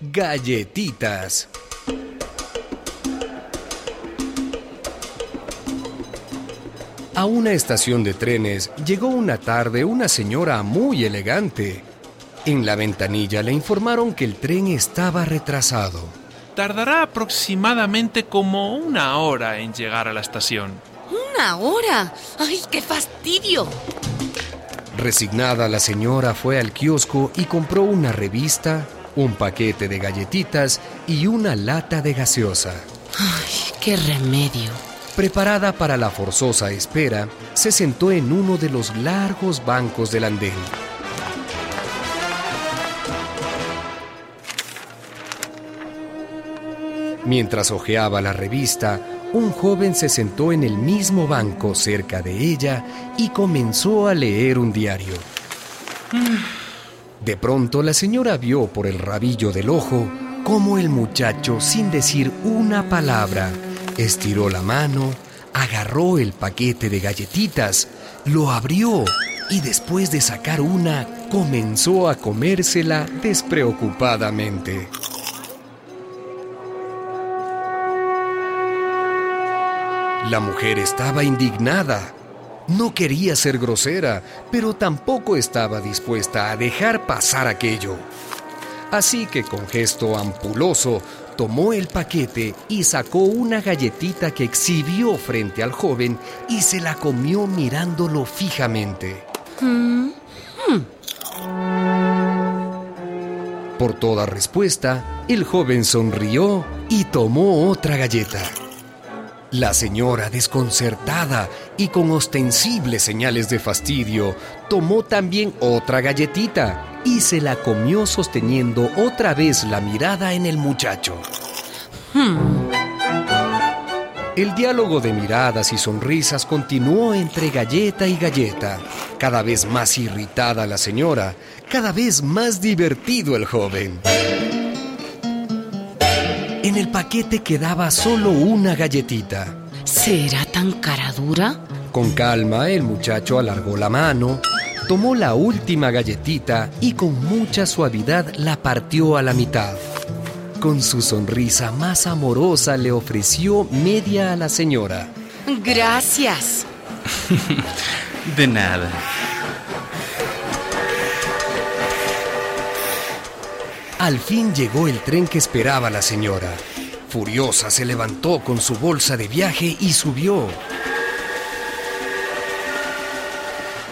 Galletitas. A una estación de trenes llegó una tarde una señora muy elegante. En la ventanilla le informaron que el tren estaba retrasado. Tardará aproximadamente como una hora en llegar a la estación. ¿Una hora? ¡Ay, qué fastidio! Resignada, la señora fue al kiosco y compró una revista, un paquete de galletitas y una lata de gaseosa. ¡Ay, qué remedio! Preparada para la forzosa espera, se sentó en uno de los largos bancos del andén. Mientras hojeaba la revista, un joven se sentó en el mismo banco cerca de ella y comenzó a leer un diario. De pronto la señora vio por el rabillo del ojo cómo el muchacho, sin decir una palabra, estiró la mano, agarró el paquete de galletitas, lo abrió y después de sacar una, comenzó a comérsela despreocupadamente. La mujer estaba indignada. No quería ser grosera, pero tampoco estaba dispuesta a dejar pasar aquello. Así que con gesto ampuloso tomó el paquete y sacó una galletita que exhibió frente al joven y se la comió mirándolo fijamente. Por toda respuesta, el joven sonrió y tomó otra galleta. La señora, desconcertada y con ostensibles señales de fastidio, tomó también otra galletita y se la comió sosteniendo otra vez la mirada en el muchacho. El diálogo de miradas y sonrisas continuó entre galleta y galleta, cada vez más irritada la señora, cada vez más divertido el joven. En el paquete quedaba solo una galletita. ¿Será tan cara dura? Con calma, el muchacho alargó la mano, tomó la última galletita y con mucha suavidad la partió a la mitad. Con su sonrisa más amorosa le ofreció media a la señora. Gracias. De nada. Al fin llegó el tren que esperaba la señora. Furiosa se levantó con su bolsa de viaje y subió.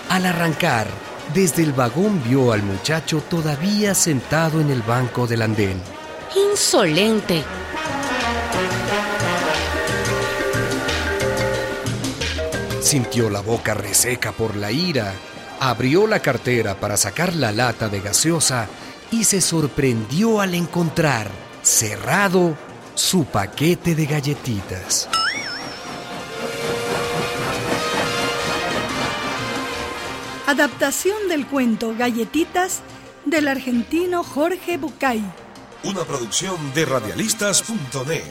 Al arrancar, desde el vagón vio al muchacho todavía sentado en el banco del andén. Insolente. Sintió la boca reseca por la ira, abrió la cartera para sacar la lata de gaseosa y se sorprendió al encontrar cerrado su paquete de galletitas. Adaptación del cuento Galletitas del argentino Jorge Bucay. Una producción de radialistas.net.